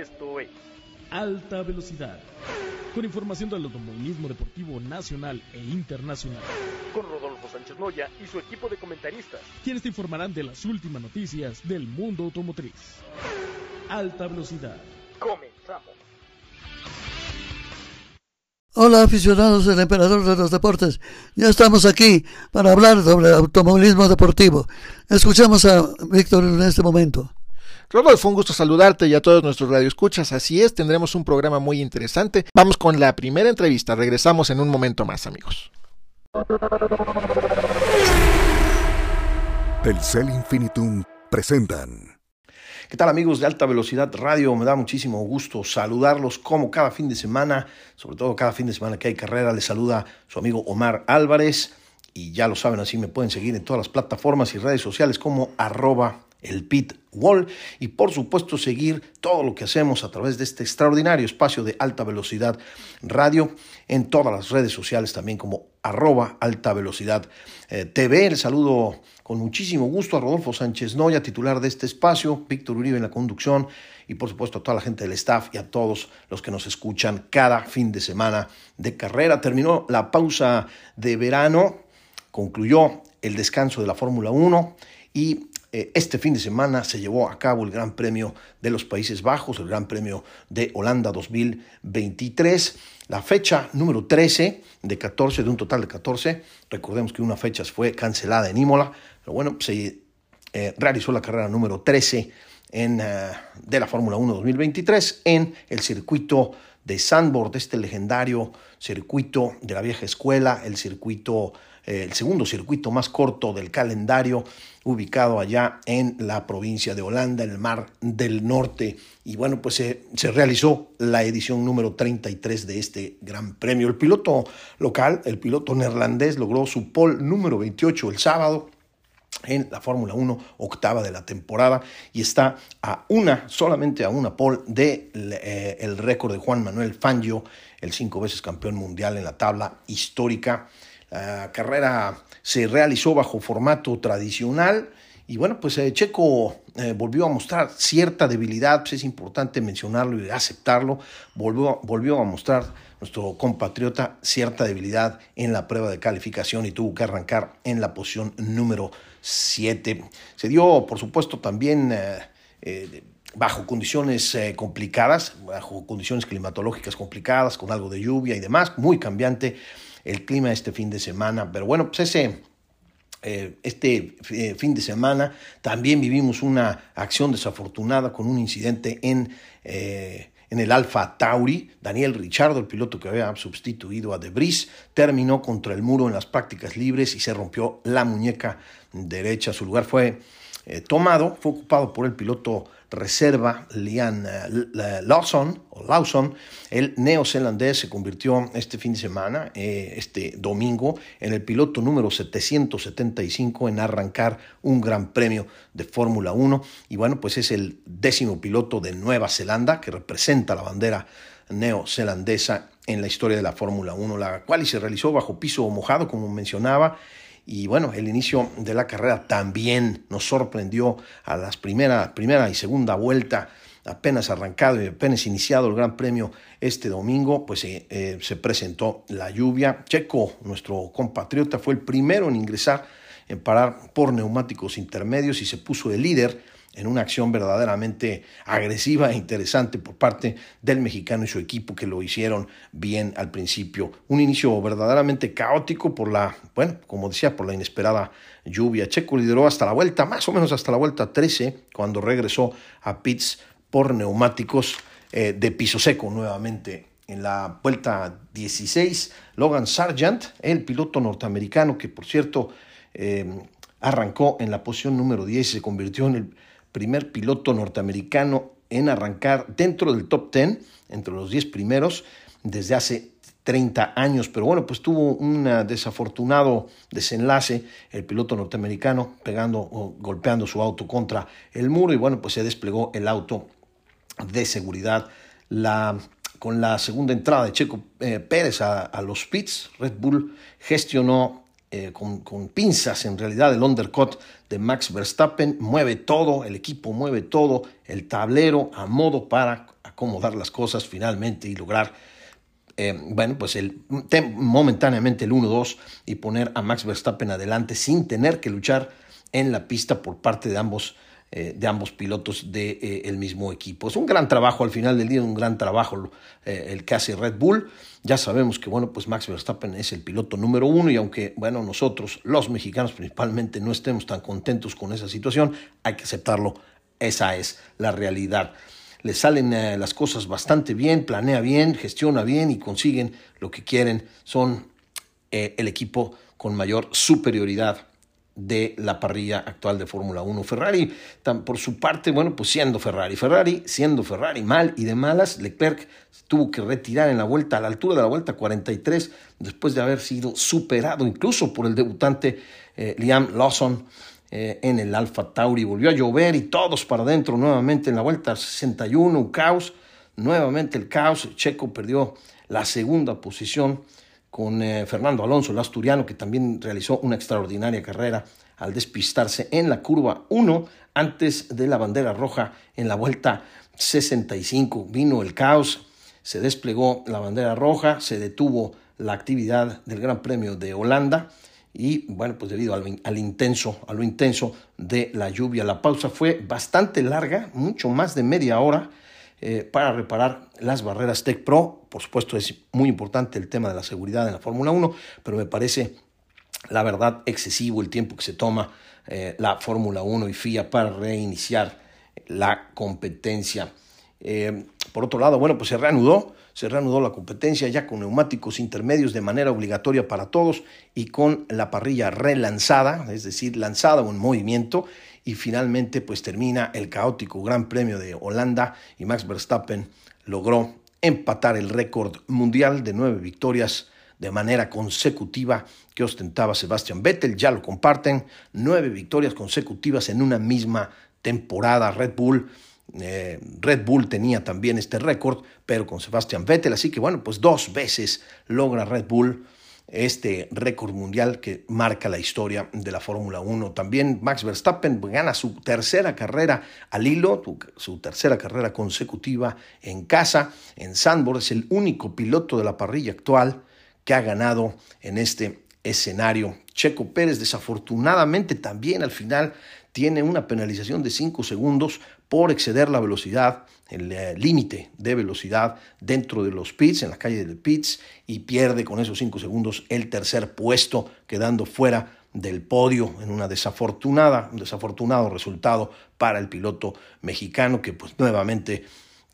Esto es Alta Velocidad. Con información del automovilismo deportivo nacional e internacional. Con Rodolfo Sánchez Noya y su equipo de comentaristas. Quienes te informarán de las últimas noticias del mundo automotriz. Alta Velocidad. Comenzamos. Hola aficionados del Emperador de los Deportes, ya estamos aquí para hablar sobre automovilismo deportivo. Escuchamos a Víctor en este momento. Rodolfo, un gusto saludarte y a todos nuestros radioescuchas. Así es, tendremos un programa muy interesante. Vamos con la primera entrevista. Regresamos en un momento más, amigos. Telcel Infinitum presentan. ¿Qué tal amigos de Alta Velocidad Radio? Me da muchísimo gusto saludarlos como cada fin de semana, sobre todo cada fin de semana que hay carrera. Les saluda su amigo Omar Álvarez y ya lo saben, así me pueden seguir en todas las plataformas y redes sociales como arroba el Pit Wall y por supuesto seguir todo lo que hacemos a través de este extraordinario espacio de alta velocidad radio en todas las redes sociales también como arroba alta velocidad eh, TV. El saludo con muchísimo gusto a Rodolfo Sánchez Noya, titular de este espacio, Víctor Uribe en la conducción y por supuesto a toda la gente del staff y a todos los que nos escuchan cada fin de semana de carrera. Terminó la pausa de verano, concluyó el descanso de la Fórmula 1 y este fin de semana se llevó a cabo el Gran Premio de los Países Bajos, el Gran Premio de Holanda 2023. La fecha número 13 de 14, de un total de 14. Recordemos que una fecha fue cancelada en Imola, pero bueno, se eh, realizó la carrera número 13 en, eh, de la Fórmula 1 2023 en el circuito de Sandboard, este legendario circuito de la vieja escuela, el circuito, el segundo circuito más corto del calendario ubicado allá en la provincia de Holanda, en el Mar del Norte. Y bueno, pues se, realizó la edición número 33 de este Gran Premio. El piloto local, el piloto neerlandés, logró su pole número 28 el sábado en la Fórmula 1 octava de la temporada y está a una, solamente a una pole de eh, el récord de Juan Manuel Fangio, el cinco veces campeón mundial en la tabla histórica. La carrera se realizó bajo formato tradicional y bueno, pues eh, Checo eh, volvió a mostrar cierta debilidad, pues es importante mencionarlo y aceptarlo, volvió, volvió a mostrar nuestro compatriota cierta debilidad en la prueba de calificación y tuvo que arrancar en la posición número 7. Se dio, por supuesto, también bajo condiciones complicadas, bajo condiciones climatológicas complicadas, con algo de lluvia y demás, muy cambiante el clima este fin de semana. Pero bueno, pues ese, eh, este eh, fin de semana también vivimos una acción desafortunada con un incidente en, eh, en el Alfa Tauri. Daniel Richardo, el piloto que había sustituido a Debris, terminó contra el muro en las prácticas libres y se rompió la muñeca derecha. Su lugar fue tomado, fue ocupado por el piloto reserva Lian eh, Lawson, o Lawson, el neozelandés se convirtió este fin de semana, eh, este domingo, en el piloto número 775 en arrancar un gran premio de Fórmula 1 y bueno, pues es el décimo piloto de Nueva Zelanda que representa la bandera neozelandesa en la historia de la Fórmula 1, la cual se realizó bajo piso mojado, como mencionaba, y bueno, el inicio de la carrera también nos sorprendió a las primera, primera y segunda vuelta, apenas arrancado y apenas iniciado el Gran Premio este domingo, pues eh, eh, se presentó la lluvia. Checo, nuestro compatriota, fue el primero en ingresar, en parar por neumáticos intermedios y se puso el líder en una acción verdaderamente agresiva e interesante por parte del mexicano y su equipo que lo hicieron bien al principio. Un inicio verdaderamente caótico por la, bueno, como decía, por la inesperada lluvia. Checo lideró hasta la vuelta, más o menos hasta la vuelta 13, cuando regresó a pits por neumáticos eh, de piso seco nuevamente. En la vuelta 16, Logan Sargent, el piloto norteamericano que por cierto eh, arrancó en la posición número 10 y se convirtió en el primer piloto norteamericano en arrancar dentro del top 10, entre los 10 primeros, desde hace 30 años, pero bueno, pues tuvo un desafortunado desenlace el piloto norteamericano pegando o golpeando su auto contra el muro y bueno, pues se desplegó el auto de seguridad. La, con la segunda entrada de Checo eh, Pérez a, a, los pits, Red Bull gestionó eh, con, pinzas en realidad el undercut de Max Verstappen, mueve todo, el equipo mueve todo, el tablero a modo para acomodar las cosas finalmente y lograr, eh, bueno, pues el, momentáneamente el 1-2 y poner a Max Verstappen adelante sin tener que luchar en la pista por parte de ambos eh, de ambos pilotos del de, eh, mismo equipo. Es un gran trabajo al final del día, un gran trabajo eh, el que hace Red Bull. Ya sabemos que, bueno, pues Max Verstappen es el piloto número uno y aunque, bueno, nosotros, los mexicanos principalmente, no estemos tan contentos con esa situación, hay que aceptarlo. Esa es la realidad. Le salen las cosas bastante bien, planea bien, gestiona bien y consiguen lo que quieren. Son el equipo con mayor superioridad de la parrilla actual de Fórmula 1. Ferrari, por su parte, bueno, pues siendo Ferrari, Ferrari siendo Ferrari mal y de malas, Leclerc tuvo que retirar en la vuelta, a la altura de la vuelta 43, después de haber sido superado incluso por el debutante eh, Liam Lawson eh, en el Alfa Tauri. Volvió a llover y todos para adentro nuevamente en la vuelta 61, un caos, nuevamente el caos, Checo perdió la segunda posición con eh, Fernando Alonso, el asturiano, que también realizó una extraordinaria carrera al despistarse en la curva 1 antes de la bandera roja en la vuelta 65. Vino el caos, se desplegó la bandera roja, se detuvo la actividad del Gran Premio de Holanda y bueno, pues debido al, al, intenso, a lo intenso de la lluvia, la pausa fue bastante larga, mucho más de media hora eh, para reparar las barreras Tech Pro. Por supuesto, es muy importante el tema de la seguridad en la Fórmula 1, pero me parece, la verdad, excesivo el tiempo que se toma eh, la Fórmula 1 y FIA para reiniciar la competencia. Eh, por otro lado, bueno, pues se reanudó, se reanudó la competencia ya con neumáticos intermedios de manera obligatoria para todos y con la parrilla relanzada, es decir, lanzada o en movimiento y finalmente pues termina el caótico Gran Premio de Holanda y Max Verstappen logró empatar el récord mundial de nueve victorias de manera consecutiva que ostentaba Sebastian Vettel, ya lo comparten, nueve victorias consecutivas en una misma temporada Red Bull. Eh, Red Bull tenía también este récord, pero con Sebastian Vettel, así que bueno, pues dos veces logra Red Bull este récord mundial que marca la historia de la Fórmula 1. También Max Verstappen gana su tercera carrera al hilo, su tercera carrera consecutiva en casa, en Sandburg. Es el único piloto de la parrilla actual que ha ganado en este escenario. Checo Pérez desafortunadamente también al final tiene una penalización de 5 segundos por exceder la velocidad, el eh, límite de velocidad dentro de los pits, en la calle de pits, y pierde con esos 5 segundos el tercer puesto, quedando fuera del podio en una desafortunada, un desafortunado resultado para el piloto mexicano que pues nuevamente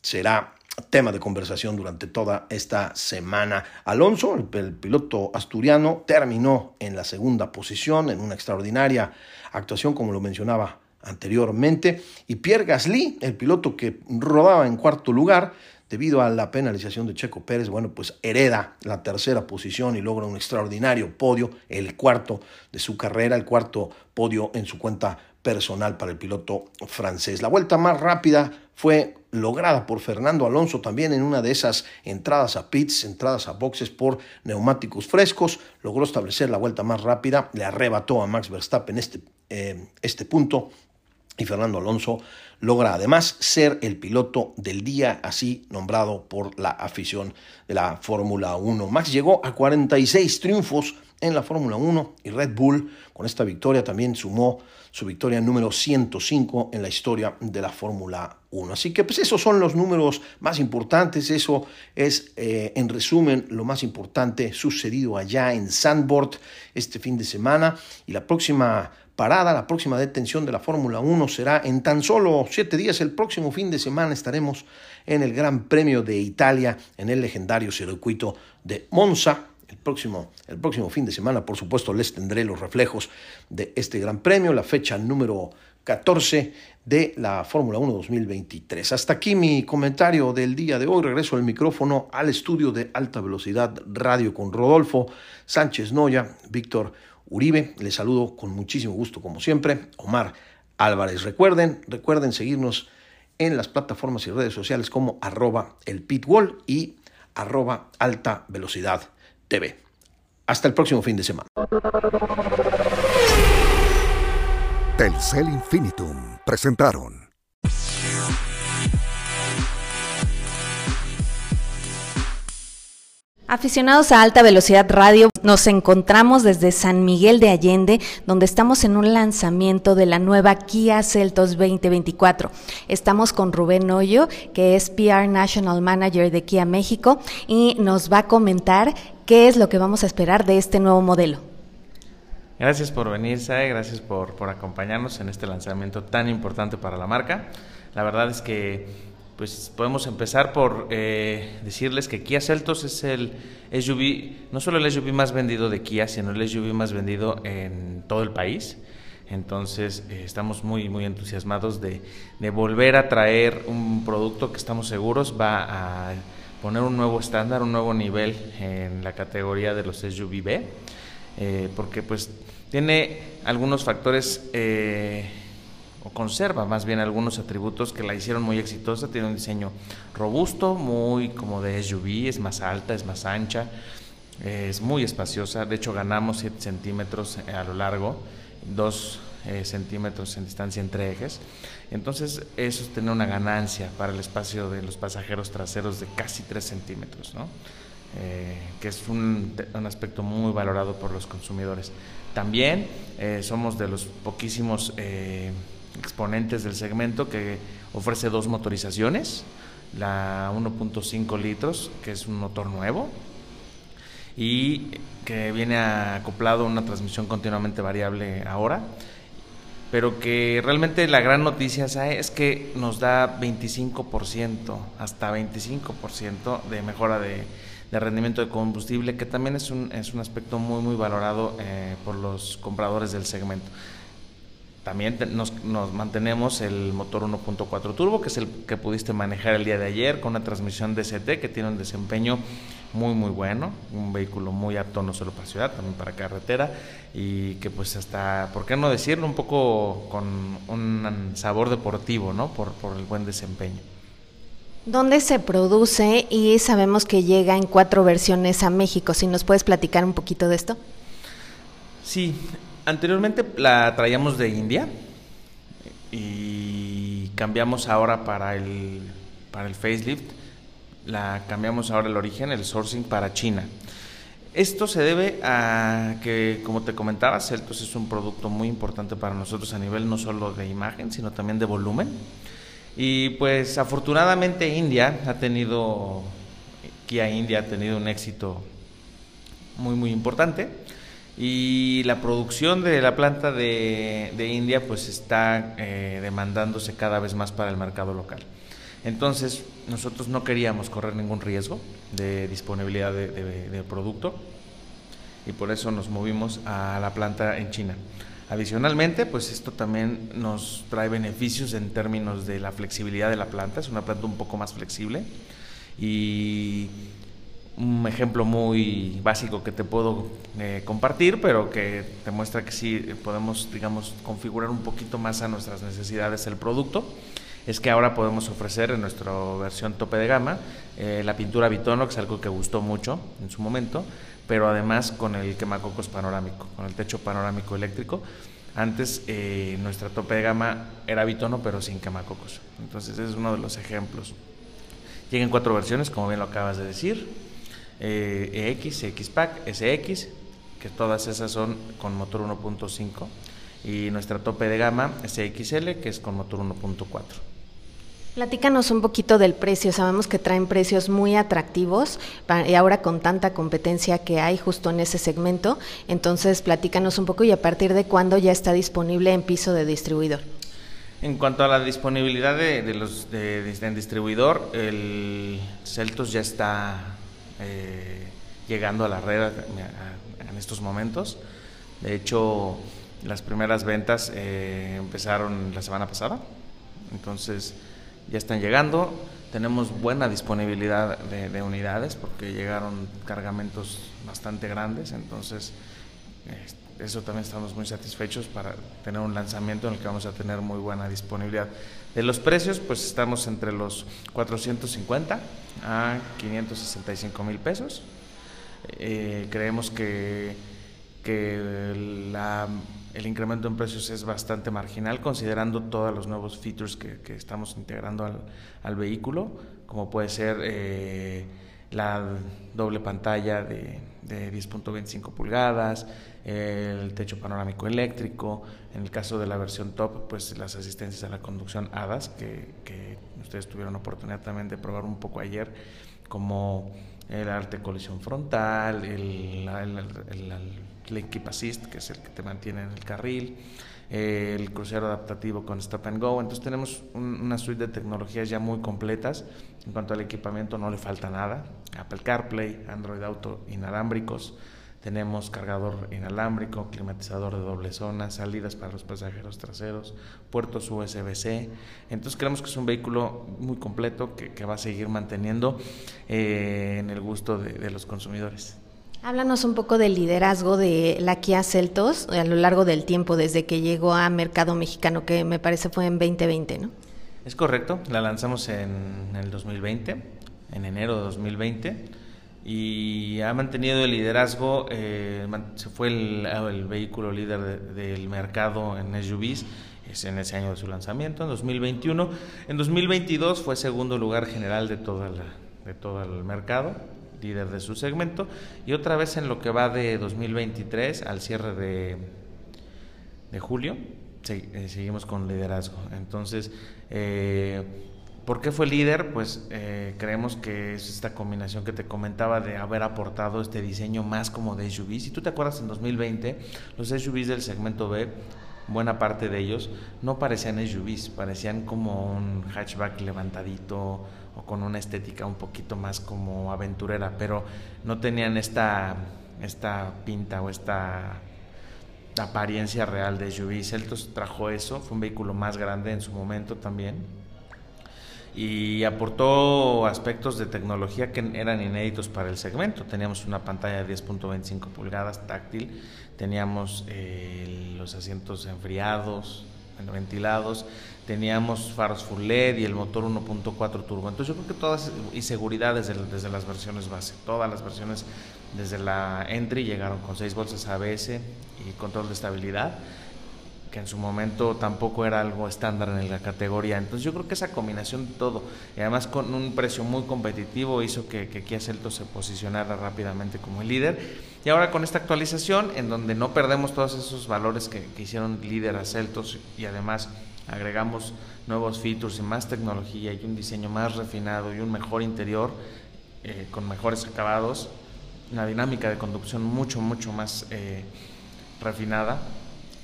será tema de conversación durante toda esta semana. Alonso, el, piloto asturiano, terminó en la segunda posición en una extraordinaria actuación, como lo mencionaba anteriormente, y Pierre Gasly, el piloto que rodaba en cuarto lugar, debido a la penalización de Checo Pérez, bueno, pues hereda la tercera posición y logra un extraordinario podio, el cuarto de su carrera, el cuarto podio en su cuenta personal para el piloto francés. La vuelta más rápida fue lograda por Fernando Alonso también en una de esas entradas a pits, entradas a boxes por neumáticos frescos, logró establecer la vuelta más rápida, le arrebató a Max Verstappen este, eh, este punto y Fernando Alonso logra además ser el piloto del día, así nombrado por la afición de la Fórmula 1. Max llegó a 46 triunfos en la Fórmula 1 y Red Bull con esta victoria también sumó su victoria número 105 en la historia de la Fórmula 1. Así que pues esos son los números más importantes, eso es eh, en resumen lo más importante sucedido allá en Sandboard este fin de semana y la próxima parada, la próxima detención de la Fórmula 1 será en tan solo siete días. El próximo fin de semana estaremos en el Gran Premio de Italia, en el legendario circuito de Monza. El próximo, el próximo fin de semana, por supuesto, les tendré los reflejos de este Gran Premio, la fecha número 14 de la Fórmula 1 2023. Hasta aquí mi comentario del día de hoy. Regreso el micrófono al estudio de alta velocidad radio con Rodolfo Sánchez Noya, Víctor Uribe. Les saludo con muchísimo gusto, como siempre, Omar Álvarez. Recuerden, recuerden seguirnos en las plataformas y redes sociales como arroba el pitwall y arroba alta velocidad TV. Hasta el próximo fin de semana. Telcel Infinitum presentaron. Aficionados a alta velocidad radio, nos encontramos desde San Miguel de Allende, donde estamos en un lanzamiento de la nueva Kia Celtos 2024. Estamos con Rubén Hoyo, que es PR National Manager de Kia México, y nos va a comentar qué es lo que vamos a esperar de este nuevo modelo. Gracias por venir, Sae, gracias por, por acompañarnos en este lanzamiento tan importante para la marca. La verdad es que pues podemos empezar por eh, decirles que Kia Celtos es el SUV, no solo el SUV más vendido de Kia, sino el SUV más vendido en todo el país. Entonces eh, estamos muy, muy entusiasmados de, de, volver a traer un producto que estamos seguros va a poner un nuevo estándar, un nuevo nivel en la categoría de los SUV B, eh, porque pues tiene algunos factores conserva más bien algunos atributos que la hicieron muy exitosa. Tiene un diseño robusto, muy como de SUV, es más alta, es más ancha, es muy espaciosa. De hecho, ganamos 7 centímetros a lo largo, 2 eh, centímetros en distancia entre ejes. Entonces, eso tiene una ganancia para el espacio de los pasajeros traseros de casi 3 centímetros, ¿no? Eh, que es un, un, aspecto muy valorado por los consumidores. También eh, somos de los poquísimos exponentes del segmento que ofrece dos motorizaciones, la 1.5 litros, que es un motor nuevo, y que viene acoplado a una transmisión continuamente variable ahora, pero que realmente la gran noticia es que nos da 25%, hasta 25% de mejora de, rendimiento de combustible, que también es un, es un aspecto muy, muy valorado eh, por los compradores del segmento. También nos, mantenemos el motor 1.4 turbo, que es el que pudiste manejar el día de ayer, con una transmisión DCT que tiene un desempeño muy muy bueno, un vehículo muy apto no solo para ciudad, también para carretera y que pues hasta, ¿por qué no decirlo? Un poco con un sabor deportivo, ¿no? Por, por el buen desempeño. ¿Dónde se produce? Y sabemos que llega en cuatro versiones a México. Si nos puedes platicar un poquito de esto. Sí, Anteriormente la traíamos de India y cambiamos ahora para el, para el facelift, la cambiamos ahora el origen, el sourcing para China. Esto se debe a que, como te comentaba, Celtos es un producto muy importante para nosotros a nivel no solo de imagen, sino también de volumen. Y pues afortunadamente India ha tenido, Kia India ha tenido un éxito muy, muy importante y la producción de la planta de, India pues está eh, demandándose cada vez más para el mercado local. Entonces nosotros no queríamos correr ningún riesgo de disponibilidad de, de, producto y por eso nos movimos a la planta en China. Adicionalmente, pues esto también nos trae beneficios en términos de la flexibilidad de la planta, es una planta un poco más flexible y un ejemplo muy básico que te puedo eh, compartir, pero que te muestra que sí podemos, digamos, configurar un poquito más a nuestras necesidades el producto, es que ahora podemos ofrecer en nuestra versión tope de gama eh, la pintura bitono, que es algo que gustó mucho en su momento, pero además con el quemacocos panorámico, con el techo panorámico eléctrico. Antes eh, nuestra tope de gama era bitono, pero sin quemacocos. Entonces, es uno de los ejemplos. Llegan cuatro versiones, como bien lo acabas de decir eh, EX, X-Pack, SX, que todas esas son con motor 1.5 y nuestra tope de gama SXL, que es con motor 1.4. Platícanos un poquito del precio. Sabemos que traen precios muy atractivos y ahora con tanta competencia que hay justo en ese segmento. Entonces, platícanos un poco y a partir de cuándo ya está disponible en piso de distribuidor. En cuanto a la disponibilidad de, los de, distribuidor, el Celtos ya está eh, llegando a la red en estos momentos. De hecho, las primeras ventas eh, empezaron la semana pasada, entonces ya están llegando. Tenemos buena disponibilidad de, unidades porque llegaron cargamentos bastante grandes, entonces eh, eso también estamos muy satisfechos para tener un lanzamiento en el que vamos a tener muy buena disponibilidad. De los precios, pues estamos entre los 450 a 565 mil pesos. Eh, creemos que, que el incremento en precios es bastante marginal considerando todos los nuevos features que, estamos integrando al, vehículo, como puede ser eh, la doble pantalla de, de 10.25 pulgadas, el techo panorámico eléctrico, en el caso de la versión top, pues las asistencias a la conducción HADAS, que, que ustedes tuvieron oportunidad también de probar un poco ayer, como el arte colisión frontal, el, el, el, Keep Assist, que es el que te mantiene en el carril, el crucero adaptativo con Stop and Go. Entonces tenemos una suite de tecnologías ya muy completas. En cuanto al equipamiento no le falta nada. Apple CarPlay, Android Auto inalámbricos, tenemos cargador inalámbrico, climatizador de doble zona, salidas para los pasajeros traseros, puertos USB-C. Entonces creemos que es un vehículo muy completo que, va a seguir manteniendo eh, en el gusto de, los consumidores. Háblanos un poco del liderazgo de la Kia Celtos a lo largo del tiempo desde que llegó a mercado mexicano, que me parece fue en 2020, ¿no? Es correcto, la lanzamos en el 2020, en enero de 2020 y ha mantenido el liderazgo, eh, se fue el, vehículo líder del mercado en SUVs es en ese año de su lanzamiento, en 2021. En 2022 fue segundo lugar general de, toda de todo el mercado, líder de su segmento, y otra vez en lo que va de 2023 al cierre de, de julio, eh, seguimos con liderazgo. Entonces, eh, ¿Por qué fue líder? Pues eh, creemos que es esta combinación que te comentaba de haber aportado este diseño más como de SUV. Si tú te acuerdas, en 2020 los SUVs del segmento B, buena parte de ellos, no parecían SUVs, parecían como un hatchback levantadito o con una estética un poquito más como aventurera, pero no tenían esta, esta pinta o esta apariencia real de SUV. Celtos trajo eso, fue un vehículo más grande en su momento también y aportó aspectos de tecnología que eran inéditos para el segmento. Teníamos una pantalla de 10.25 pulgadas táctil, teníamos eh, los asientos enfriados, ventilados, teníamos faros full LED y el motor 1.4 turbo. Entonces yo creo que todas, y seguridad desde, desde las versiones base, todas las versiones desde la entry llegaron con 6 bolsas ABS y control de estabilidad que en su momento tampoco era algo estándar en la categoría. Entonces yo creo que esa combinación de todo, y además con un precio muy competitivo, hizo que, que Kia Celtos se posicionara rápidamente como el líder. Y ahora con esta actualización, en donde no perdemos todos esos valores que, hicieron líder a Celtos y además agregamos nuevos features y más tecnología y un diseño más refinado y un mejor interior eh, con mejores acabados, una dinámica de conducción mucho, mucho más eh, refinada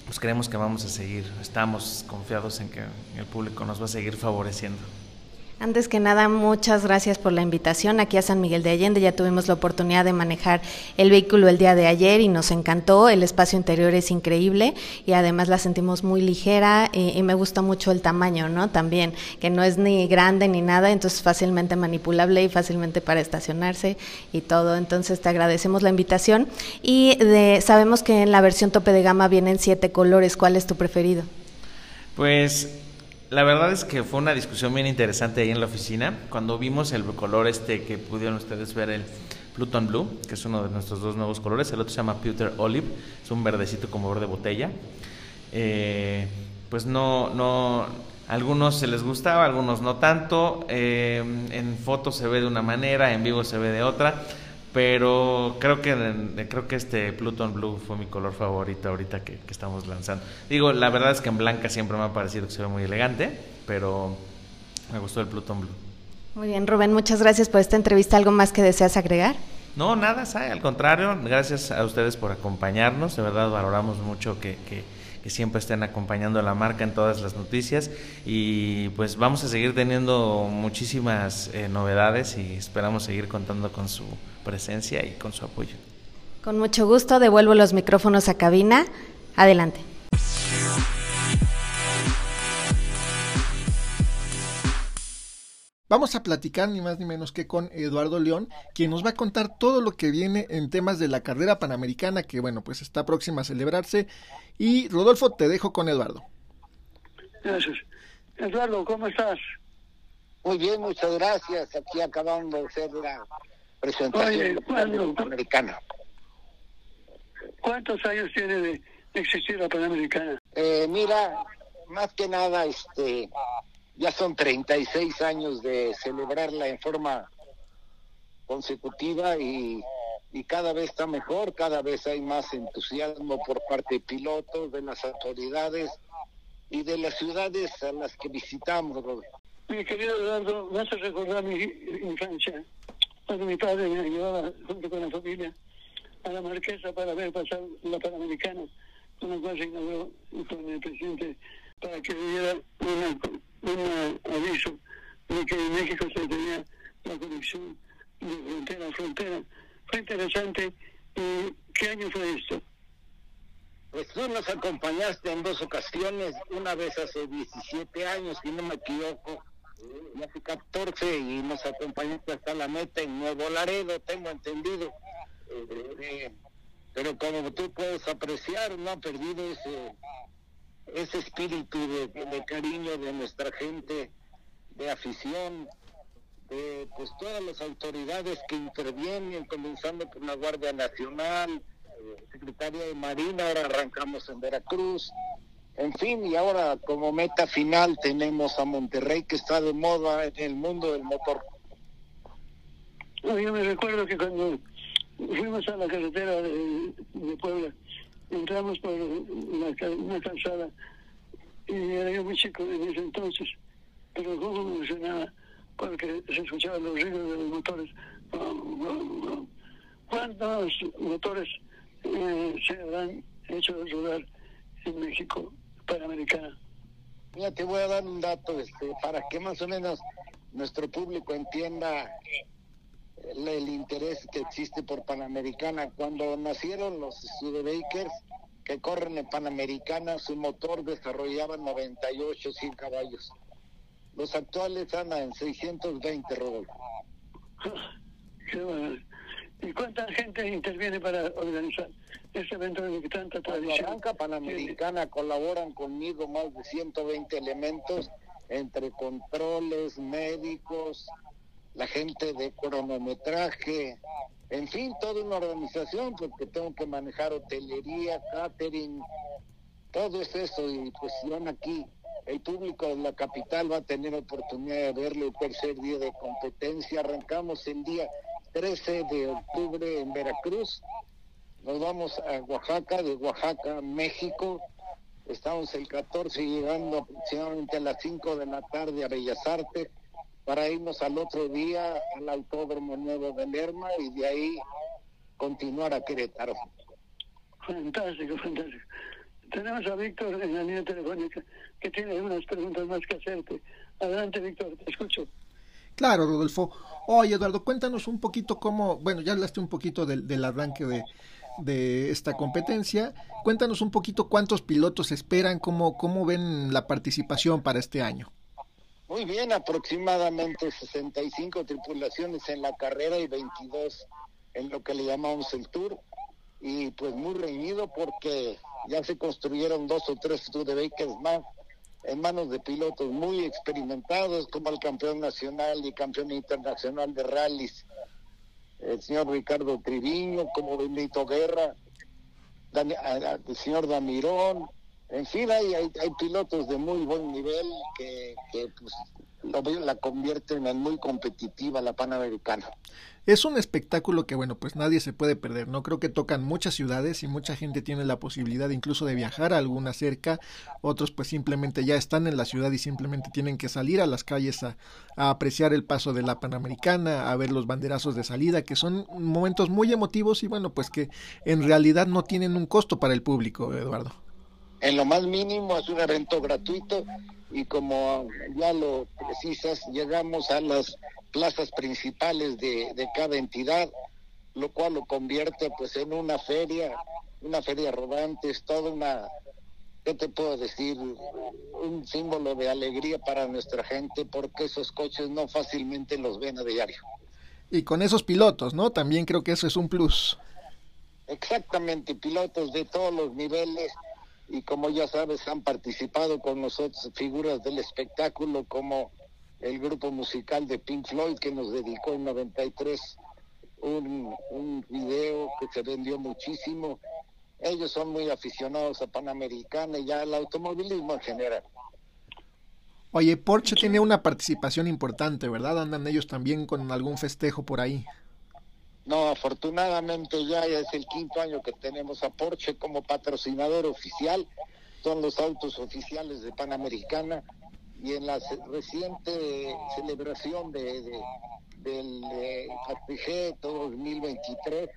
pues creemos que vamos a seguir, estamos confiados en que el público nos va a seguir favoreciendo. Antes que nada, muchas gracias por la invitación aquí a San Miguel de Allende. Ya tuvimos la oportunidad de manejar el vehículo el día de ayer y nos encantó. El espacio interior es increíble y además la sentimos muy ligera y, y me gusta mucho el tamaño, ¿no? También, que no es ni grande ni nada, entonces fácilmente manipulable y fácilmente para estacionarse y todo. Entonces te agradecemos la invitación y de, sabemos que en la versión tope de gama vienen siete colores. ¿Cuál es tu preferido? Pues la verdad es que fue una discusión bien interesante ahí en la oficina. Cuando vimos el color este que pudieron ustedes ver, el Pluton Blue, que es uno de nuestros dos nuevos colores, el otro se llama Pewter Olive, es un verdecito como verde botella. Eh, pues no, no, algunos se les gustaba, algunos no tanto. Eh, en fotos se ve de una manera, en vivo se ve de otra. Pero creo que creo que este Pluton Blue fue mi color favorito ahorita que, estamos lanzando. Digo, la verdad es que en blanca siempre me ha parecido que se ve muy elegante, pero me gustó el Pluton Blue. Muy bien, Rubén, muchas gracias por esta entrevista. ¿Algo más que deseas agregar? No, nada, al contrario, gracias a ustedes por acompañarnos. De verdad valoramos mucho que, que, siempre estén acompañando a la marca en todas las noticias y pues vamos a seguir teniendo muchísimas eh, novedades y esperamos seguir contando con su presencia y con su apoyo. Con mucho gusto, devuelvo los micrófonos a cabina. Adelante. Vamos a platicar ni más ni menos que con Eduardo León, quien nos va a contar todo lo que viene en temas de la carrera panamericana, que bueno, pues está próxima a celebrarse. Y Rodolfo, te dejo con Eduardo. Gracias. Eduardo, ¿cómo estás? Muy bien, muchas gracias. Aquí acabamos de hacer la presentación ¿cuándo? panamericana. ¿Cuántos años tiene de existir la Panamericana? Eh, mira, más que nada, este, ya son 36 años de celebrarla en forma consecutiva y, y cada vez está mejor, cada vez hay más entusiasmo por parte de pilotos, de las autoridades y de las ciudades a las que visitamos. Mi querido Eduardo, vas a recordar mi infancia, cuando mi padre me llevaba junto con la familia a la Marquesa para ver pasar la Panamericana, con la cual se inauguró con el presidente para que le diera un aviso de que en México se tenía la conexión de frontera a frontera. Fue interesante. ¿Y qué año fue esto? Pues tú nos acompañaste en dos ocasiones, una vez hace 17 años, si no me equivoco, y hace 14, y nos acompañaste hasta la meta en Nuevo Laredo, tengo entendido. Eh, pero como tú puedes apreciar, no ha perdido ese, ese espíritu de, cariño de nuestra gente, de afición, de pues todas las autoridades que intervienen, comenzando por la Guardia Nacional, Secretaría de Marina, ahora arrancamos en Veracruz, en fin, y ahora como meta final tenemos a Monterrey que está de moda en el mundo del motor. Yo me recuerdo que cuando fuimos a la carretera de, Puebla, entramos por una, ca- una calzada y era yo muy chico en ese entonces, pero como me porque se escuchaban los ruidos de los motores. ¿Cuántos motores eh, se habrán hecho rodar en México Panamericana? Mira, te voy a dar un dato este, para que más o menos nuestro público entienda el, el interés que existe por Panamericana. Cuando nacieron los Studebakers que corren en Panamericana, su motor desarrollaba 98, 100 caballos. Los actuales andan en 620, Rodolfo. ¿Y cuánta gente interviene para organizar este evento de tanta tradición? arranca Panamericana colaboran conmigo más de 120 elementos entre controles, médicos, la gente de cronometraje, en fin, toda una organización porque tengo que manejar hotelería, catering, todo es eso y pues van aquí, el público de la capital va a tener oportunidad de verlo el tercer día de competencia. Arrancamos el día 13 de octubre en Veracruz. Nos vamos a Oaxaca, de Oaxaca, México. Estamos el 14 llegando aproximadamente a las 5 de la tarde a Bellas Artes para irnos al otro día al Autódromo Nuevo de Lerma y de ahí continuar a Querétaro. Fantástico, fantástico. Tenemos a Víctor en la línea telefónica que tiene unas preguntas más que hacerte. Adelante, Víctor, te escucho. Claro, Rodolfo. Oye, Eduardo, cuéntanos un poquito cómo, bueno, ya hablaste un poquito del, arranque de, de esta competencia. Cuéntanos un poquito cuántos pilotos esperan, cómo, cómo ven la participación para este año. Muy bien, aproximadamente 65 tripulaciones en la carrera y 22 en lo que le llamamos el tour. Y pues muy reñido porque ya se construyeron dos o tres Studebakers más en manos de pilotos muy experimentados como el campeón nacional y campeón internacional de rallies, el señor Ricardo Triviño, como Benito Guerra, a- el señor Damirón, en fin, hay, pilotos de muy buen nivel que, que pues, lo- la convierten en muy competitiva la Panamericana. Es un espectáculo que, bueno, pues nadie se puede perder, ¿no? Creo que tocan muchas ciudades y mucha gente tiene la posibilidad incluso de viajar a alguna cerca, otros pues simplemente ya están en la ciudad y simplemente tienen que salir a las calles a, a apreciar el paso de la Panamericana, a ver los banderazos de salida, que son momentos muy emotivos y bueno, pues que en realidad no tienen un costo para el público, Eduardo. En lo más mínimo es un evento gratuito y como ya lo precisas, llegamos a las plazas principales de, de cada entidad, lo cual lo convierte pues en una feria, una feria rodante, es toda una, ¿qué te puedo decir? Un símbolo de alegría para nuestra gente porque esos coches no fácilmente los ven a diario. Y con esos pilotos, ¿no? También creo que eso es un plus. Exactamente, pilotos de todos los niveles y como ya sabes han participado con nosotros figuras del espectáculo como el grupo musical de Pink Floyd que nos dedicó en 93 un, un video que se vendió muchísimo. Ellos son muy aficionados a Panamericana y al automovilismo en general. Oye, Porsche tiene una participación importante, ¿verdad? Andan ellos también con algún festejo por ahí. No, afortunadamente ya es el quinto año que tenemos a Porsche como patrocinador oficial. Son los autos oficiales de Panamericana y en la reciente celebración de, del de 2023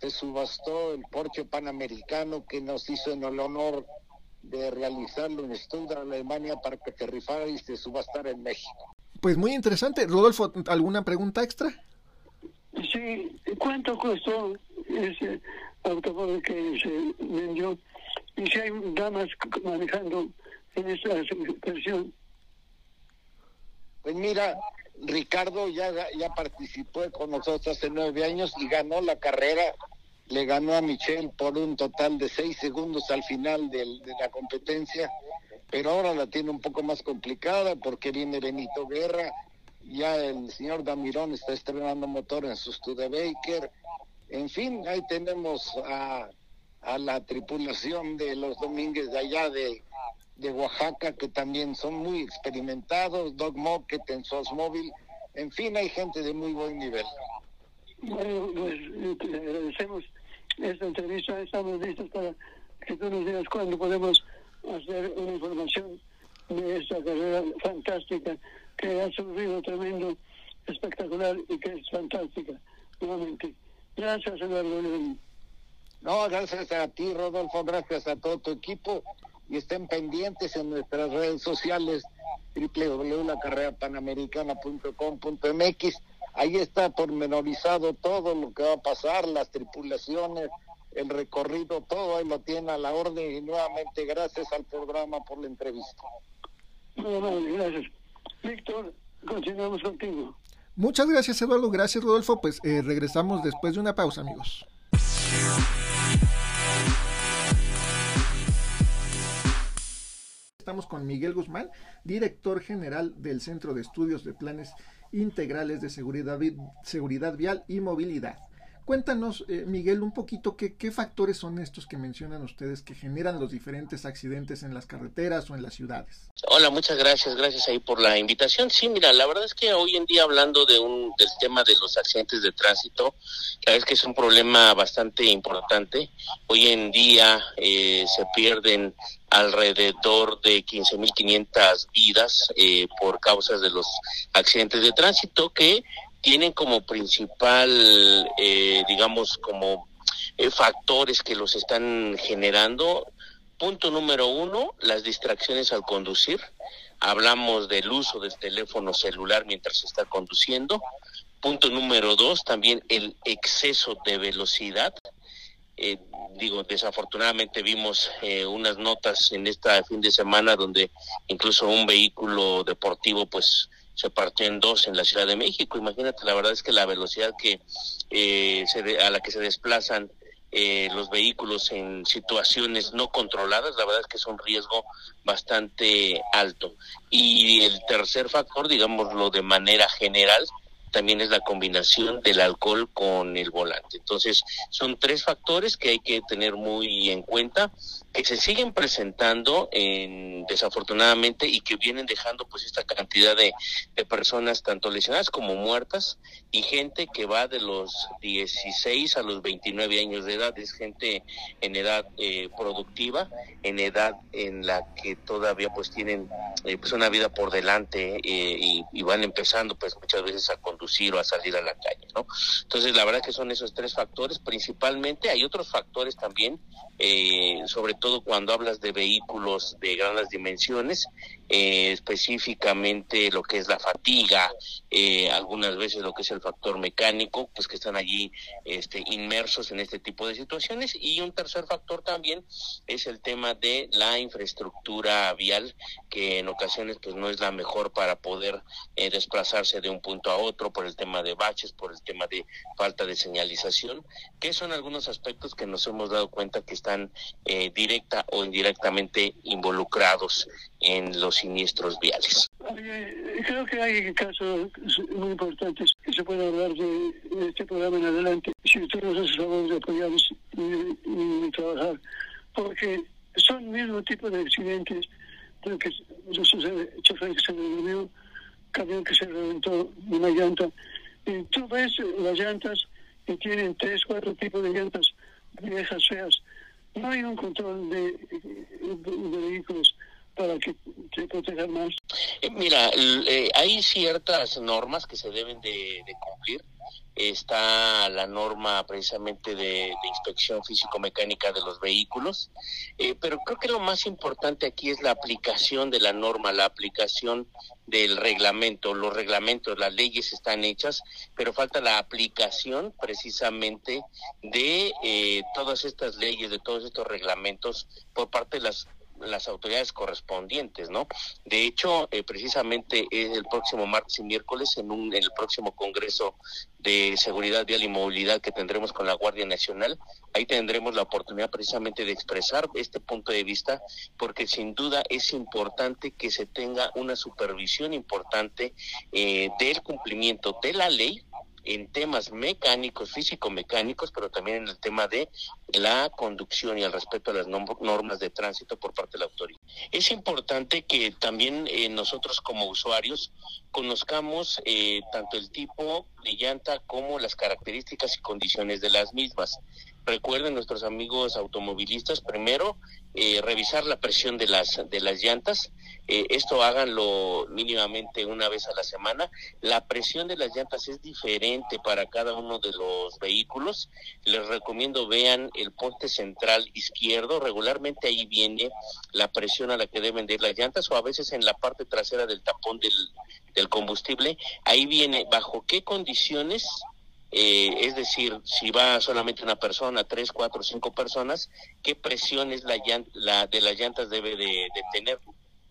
se subastó el Porsche Panamericano que nos hizo en el honor de realizarlo en Stuttgart, Alemania, para que se rifara y se subastara en México. Pues muy interesante. Rodolfo, ¿alguna pregunta extra? Sí, ¿cuánto costó ese automóvil que se vendió? Y si hay damas manejando en esta versión. Pues mira, Ricardo ya, ya participó con nosotros hace nueve años y ganó la carrera le ganó a Michelle por un total de seis segundos al final de la competencia, pero ahora la tiene un poco más complicada porque viene Benito Guerra, ya el señor Damirón está estrenando motor en su Studebaker, en fin, ahí tenemos a, la tripulación de los Domínguez de allá de, Oaxaca que también son muy experimentados, Doc Mocket en móvil, en fin, hay gente de muy buen nivel. Bueno, pues le agradecemos esta entrevista. Estamos listos para que tú nos digas cuándo podemos hacer una información de esta carrera fantástica que ha sufrido tremendo, espectacular y que es fantástica. Nuevamente. Gracias, Eduardo. No, gracias a ti, Rodolfo. Gracias a todo tu equipo. Y estén pendientes en nuestras redes sociales www.lacarrerapanamericana.com.mx Ahí está pormenorizado todo lo que va a pasar, las tripulaciones, el recorrido, todo ahí lo tiene a la orden y nuevamente gracias al programa por la entrevista. Muy gracias. Víctor, continuamos contigo. Muchas gracias Eduardo, gracias Rodolfo, pues eh, regresamos después de una pausa amigos. Estamos con Miguel Guzmán, director general del Centro de Estudios de Planes integrales de seguridad, seguridad vial y movilidad. Cuéntanos, eh, Miguel, un poquito qué, factores son estos que mencionan ustedes que generan los diferentes accidentes en las carreteras o en las ciudades. Hola, muchas gracias, gracias ahí por la invitación. Sí, mira, la verdad es que hoy en día hablando de un del tema de los accidentes de tránsito, la verdad es que es un problema bastante importante. Hoy en día eh, se pierden alrededor de 15.500 vidas eh, por causas de los accidentes de tránsito que tienen como principal, eh, digamos, como eh, factores que los están generando. Punto número uno, las distracciones al conducir. Hablamos del uso del teléfono celular mientras se está conduciendo. Punto número dos, también el exceso de velocidad. Eh, digo, desafortunadamente vimos eh, unas notas en este fin de semana donde incluso un vehículo deportivo pues se partió en dos en la Ciudad de México. Imagínate, la verdad es que la velocidad que eh, se a la que se desplazan eh, los vehículos en situaciones no controladas, la verdad es que es un riesgo bastante alto. Y el tercer factor, digámoslo de manera general, también es la combinación del alcohol con el volante. Entonces, son tres factores que hay que tener muy en cuenta que se siguen presentando en, desafortunadamente y que vienen dejando pues esta cantidad de, personas tanto lesionadas como muertas y gente que va de los 16 a los 29 años de edad, es gente en edad eh, productiva, en edad en la que todavía pues tienen eh, pues una vida por delante eh, y, y, van empezando pues muchas veces a conducir o a salir a la calle, ¿no? Entonces la verdad que son esos tres factores principalmente, hay otros factores también, sobre todo todo cuando hablas de vehículos de grandes dimensiones, eh, específicamente lo que es la fatiga, eh, algunas veces lo que es el factor mecánico, pues que están allí este, inmersos en este tipo de situaciones. Y un tercer factor también es el tema de la infraestructura vial, que en ocasiones pues no es la mejor para poder eh, desplazarse de un punto a otro por el tema de baches, por el tema de falta de señalización, que son algunos aspectos que nos hemos dado cuenta que están directamente o indirectamente involucrados en los siniestros viales. Creo que hay casos muy importantes que se puede hablar de, este programa en adelante, si usted nos hace favor de apoyarnos y, y, trabajar, porque son el mismo tipo de accidentes, lo que sucede, chofer que se durmió, camión que se reventó una llanta, y tú ves las llantas y tienen tres, cuatro tipos de llantas viejas, feas, no hay un control de vehículos para que se más? Eh, mira, eh, hay ciertas normas que se deben de, cumplir. Está la norma precisamente de, inspección físico-mecánica de los vehículos, eh, pero creo que lo más importante aquí es la aplicación de la norma, la aplicación del reglamento. Los reglamentos, las leyes están hechas, pero falta la aplicación precisamente de todas estas leyes, de todos estos reglamentos por parte de las las autoridades correspondientes, ¿no? De hecho, eh, precisamente el próximo martes y miércoles en, un, el próximo Congreso de Seguridad Vial y Movilidad que tendremos con la Guardia Nacional, ahí tendremos la oportunidad precisamente de expresar este punto de vista, porque sin duda es importante que se tenga una supervisión importante eh, del cumplimiento de la ley en temas mecánicos, físico-mecánicos, pero también en el tema de la conducción y el respeto a las normas de tránsito por parte de la autoridad. Es importante que también eh, nosotros como usuarios conozcamos eh, tanto el tipo de llanta como las características y condiciones de las mismas. Recuerden nuestros amigos automovilistas, primero, eh, revisar la presión de las, de las llantas. Eh, esto háganlo mínimamente una vez a la semana. La presión de las llantas es diferente para cada uno de los vehículos. Les recomiendo vean el ponte central izquierdo. Regularmente ahí viene la presión a la que deben de ir las llantas o a veces en la parte trasera del tapón del, del combustible. Ahí viene bajo qué condiciones eh, es decir, si va solamente una persona, tres, cuatro, cinco personas, qué presiones la, la de las llantas debe de, tener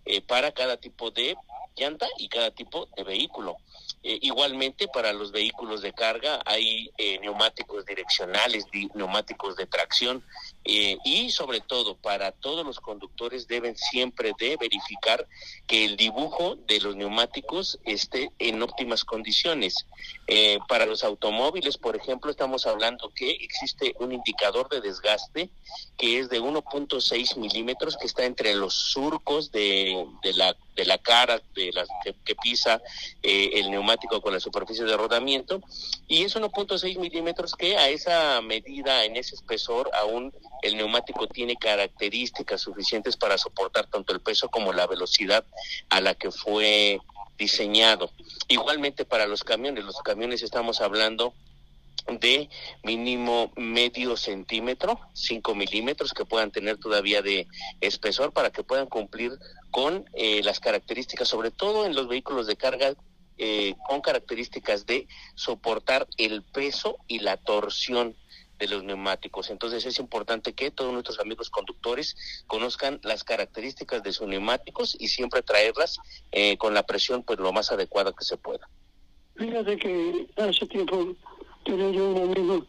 eh, para cada tipo de llanta y cada tipo de vehículo. Eh, igualmente para los vehículos de carga hay neumáticos direccionales, neumáticos de tracción y sobre todo para todos los conductores deben siempre de verificar que el dibujo de los neumáticos esté en óptimas condiciones. Eh, para los automóviles, por ejemplo, estamos hablando que existe un indicador de desgaste que es de 1.6 milímetros, que está entre los surcos de, de, la, de la cara de la, que, pisa eh, el neumático con la superficie de rodamiento, y es 1.6 milímetros que a esa medida, en ese espesor, aún el neumático tiene características suficientes para soportar tanto el peso como la velocidad a la que fue diseñado. Igualmente para los camiones, los camiones estamos hablando de mínimo medio centímetro, 5 milímetros que puedan tener todavía de espesor para que puedan cumplir con eh, las características, sobre todo en los vehículos de carga, eh, con características de soportar el peso y la torsión de los neumáticos. Entonces es importante que todos nuestros amigos conductores conozcan las características de sus neumáticos y siempre traerlas eh, con la presión pues lo más adecuada que se pueda. Fíjate que hace tiempo tenía yo un amigo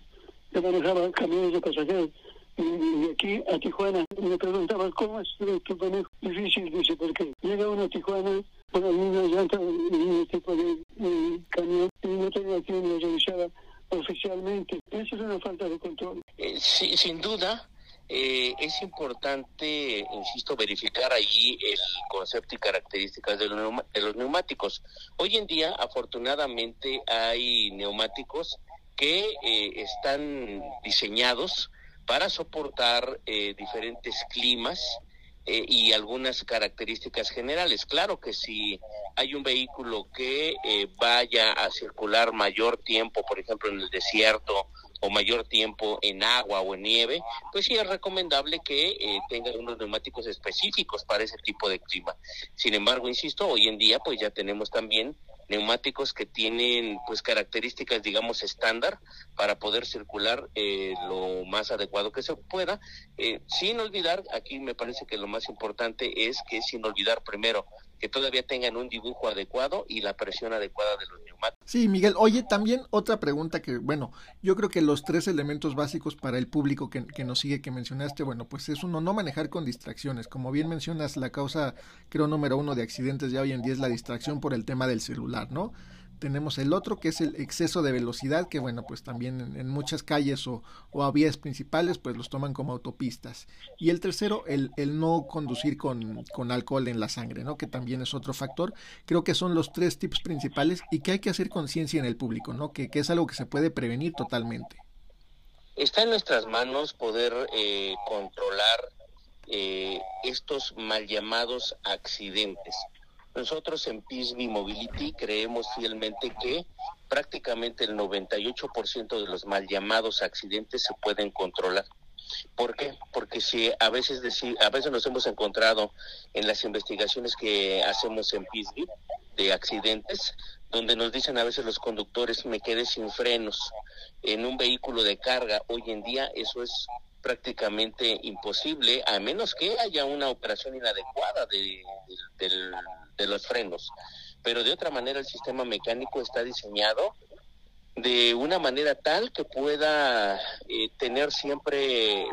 que manejaba camiones de pasajeros y aquí a Tijuana me preguntaba cómo es tu manejo difícil dice porque llega uno a Tijuana con la misma llanta y un tipo de, camión y no tenía quien lo revisara oficialmente. Eso es una falta de control. Eh, sin duda. Eh, es importante, insisto, verificar allí el concepto y características de los, neumáticos. Hoy en día, afortunadamente, hay neumáticos que eh, están diseñados para soportar diferentes climas eh, y algunas características generales. Claro que si hay un vehículo que eh, vaya a circular mayor tiempo, por ejemplo, en el desierto o mayor tiempo en agua o en nieve, pues sí es recomendable que eh, tenga unos neumáticos específicos para ese tipo de clima. Sin embargo, insisto, hoy en día pues ya tenemos también neumáticos que tienen pues características digamos estándar para poder circular eh, lo más adecuado que se pueda. Eh, sin olvidar aquí me parece que lo más importante es que sin olvidar primero que todavía tengan un dibujo adecuado y la presión adecuada de los neumáticos. Sí, Miguel. Oye, también otra pregunta que, bueno, yo creo que los tres elementos básicos para el público que, que nos sigue, que mencionaste, bueno, pues es uno, no manejar con distracciones. Como bien mencionas, la causa, creo, número uno de accidentes ya hoy en día es la distracción por el tema del celular, ¿no? Tenemos el otro que es el exceso de velocidad que bueno pues también en, muchas calles o, o, a vías principales pues los toman como autopistas. Y el tercero el, el no conducir con, con, alcohol en la sangre no que también es otro factor. Creo que son los tres tipos principales y que hay que hacer conciencia en el público no que, que, es algo que se puede prevenir totalmente. Está en nuestras manos poder eh, controlar eh, estos mal llamados accidentes nosotros en PISBI Mobility creemos fielmente que prácticamente el 98% de los mal llamados accidentes se pueden controlar. ¿Por qué? Porque si a veces a veces nos hemos encontrado en las investigaciones que hacemos en PISBI de accidentes, donde nos dicen a veces los conductores me quedé sin frenos en un vehículo de carga. Hoy en día eso es prácticamente imposible, a menos que haya una operación inadecuada de, del de los frenos. Pero de otra manera el sistema mecánico está diseñado de una manera tal que pueda eh, tener siempre eh,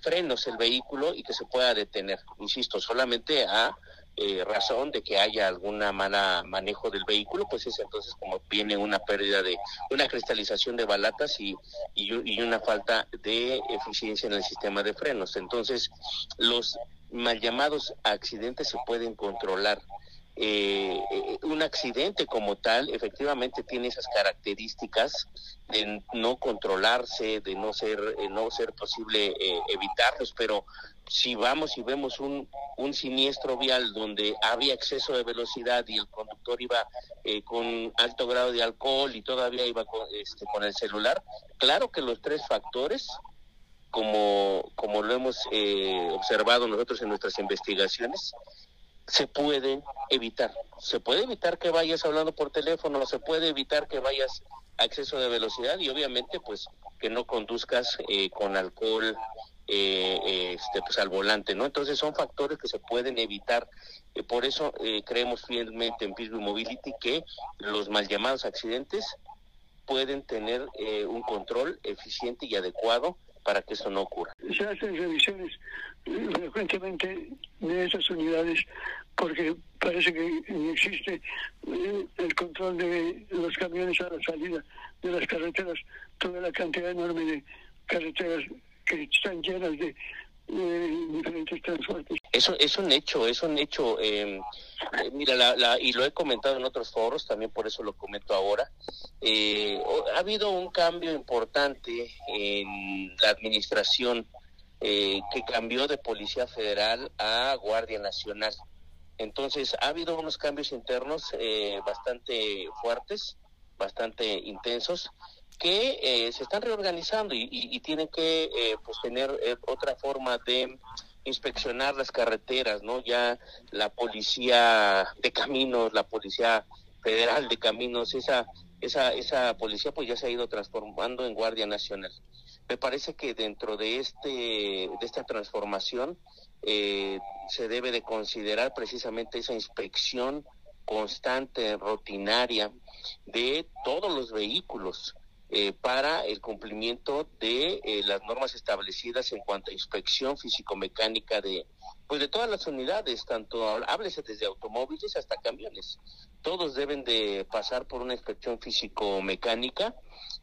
frenos el vehículo y que se pueda detener. Insisto, solamente a eh, razón de que haya alguna mala manejo del vehículo, pues es entonces como viene una pérdida de una cristalización de balatas y, y, y una falta de eficiencia en el sistema de frenos. Entonces, los mal llamados accidentes se pueden controlar eh, eh, un accidente como tal efectivamente tiene esas características de no controlarse, de no ser, eh, no ser posible eh, evitarlos, pero si vamos y vemos un, un siniestro vial donde había exceso de velocidad y el conductor iba con alto grado de alcohol y todavía iba con, este, con el celular, claro que los tres factores como, como lo hemos observado nosotros en nuestras investigaciones, se puede evitar. Se puede evitar que vayas hablando por teléfono, se puede evitar que vayas a exceso de velocidad y obviamente pues que no conduzcas eh, con alcohol eh, este, pues al volante, ¿no? Entonces son factores que se pueden evitar. Eh, por eso eh, creemos fielmente en Pittsburgh Mobility que los mal llamados accidentes pueden tener eh, un control eficiente y adecuado para que eso no ocurra. Se hacen revisiones eh, frecuentemente de esas unidades porque parece que existe eh, el control de los camiones a la salida de las carreteras, toda la cantidad enorme de carreteras que están llenas de diferentes transportes. Eso es un hecho, es un hecho. Eh, mira, y lo he comentado en otros foros, también por eso lo comento ahora. Eh, ha habido un cambio importante en la administración eh, que cambió de Policía Federal a Guardia Nacional. Entonces, ha habido unos cambios internos eh, bastante fuertes, bastante intensos, que eh, se están reorganizando y, y, tienen que eh, pues tener eh, otra forma de inspeccionar las carreteras, ¿no? Ya la policía de caminos, la policía federal de caminos, esa esa esa policía pues ya se ha ido transformando en Guardia Nacional. Me parece que dentro de este de esta transformación eh, se debe de considerar precisamente esa inspección constante, rutinaria de todos los vehículos eh, para el cumplimiento de eh, las normas establecidas en cuanto a inspección físico-mecánica de pues de todas las unidades, tanto háblese desde automóviles hasta camiones. Todos deben de pasar por una inspección físico-mecánica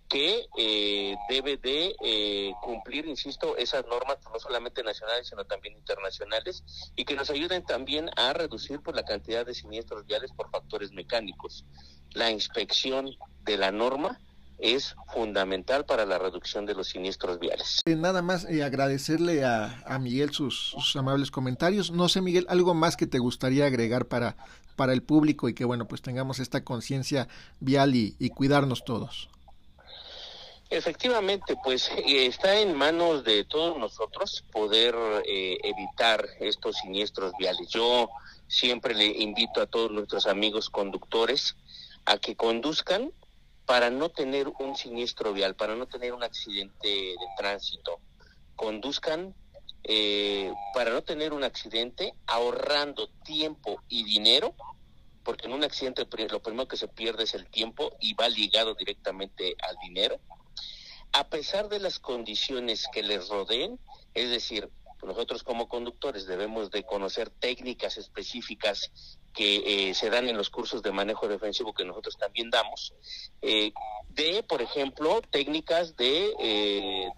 que eh, debe de eh, cumplir, insisto, esas normas no solamente nacionales, sino también internacionales, y que nos ayuden también a reducir pues, la cantidad de siniestros viales por factores mecánicos. La inspección de la norma es fundamental para la reducción de los siniestros viales. Eh, nada más eh, agradecerle a, a Miguel sus, sus, amables comentarios. No sé, Miguel, algo más que te gustaría agregar para, para el público y que, bueno, pues tengamos esta conciencia vial y, y, cuidarnos todos. Efectivamente, pues eh, está en manos de todos nosotros poder eh, evitar estos siniestros viales. Yo siempre le invito a todos nuestros amigos conductores a que conduzcan para no tener un siniestro vial, para no tener un accidente de tránsito. Conduzcan eh, para no tener un accidente ahorrando tiempo y dinero porque en un accidente lo primero que se pierde es el tiempo y va ligado directamente al dinero. A pesar de las condiciones que les rodeen, es decir, nosotros como conductores debemos de conocer técnicas específicas que eh, se dan en los cursos de manejo defensivo que nosotros también damos, eh, de, por ejemplo, técnicas de eh,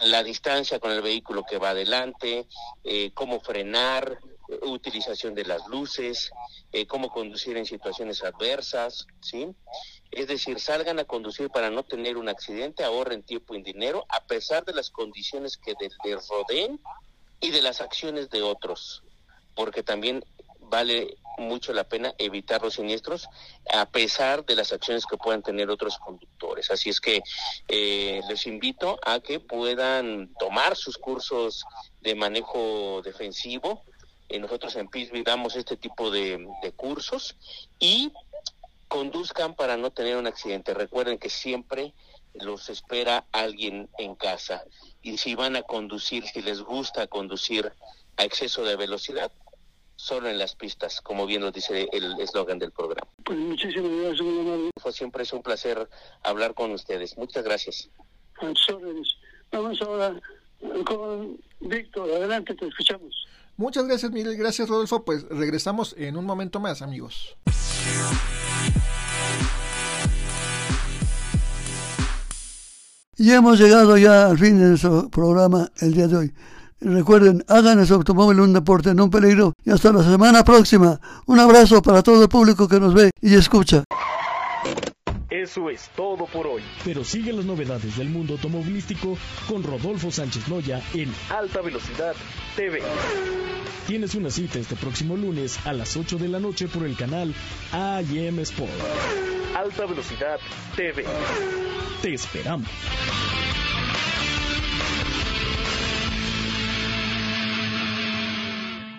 la distancia con el vehículo que va adelante, cómo frenar, utilización de las luces, cómo conducir en situaciones adversas, ¿sí? Es decir, salgan a conducir para no tener un accidente, ahorren tiempo y dinero, a pesar de las condiciones que les rodeen y de las acciones de otros, porque también vale mucho la pena evitar los siniestros a pesar de las acciones que puedan tener otros conductores. Así es que eh, les invito a que puedan tomar sus cursos de manejo defensivo. Eh, nosotros en PISBI damos este tipo de, de cursos y conduzcan para no tener un accidente. Recuerden que siempre los espera alguien en casa. Y si van a conducir, si les gusta conducir a exceso de velocidad, solo en las pistas, como bien nos dice el eslogan del programa. Pues muchísimas gracias, muy Fue siempre es un placer hablar con ustedes. Muchas gracias. Vamos ahora con Víctor. Adelante, te escuchamos. Muchas gracias, Miguel. Gracias, Rodolfo. Pues regresamos en un momento más, amigos. Y hemos llegado ya al fin de nuestro programa el día de hoy. Recuerden, hagan su automóvil un deporte, no un peligro. Y hasta la semana próxima. Un abrazo para todo el público que nos ve y escucha. Eso es todo por hoy. Pero sigue las novedades del mundo automovilístico con Rodolfo Sánchez Loya en Alta Velocidad TV. Tienes una cita este próximo lunes a las 8 de la noche por el canal AM Sport. Alta Velocidad TV. Te esperamos.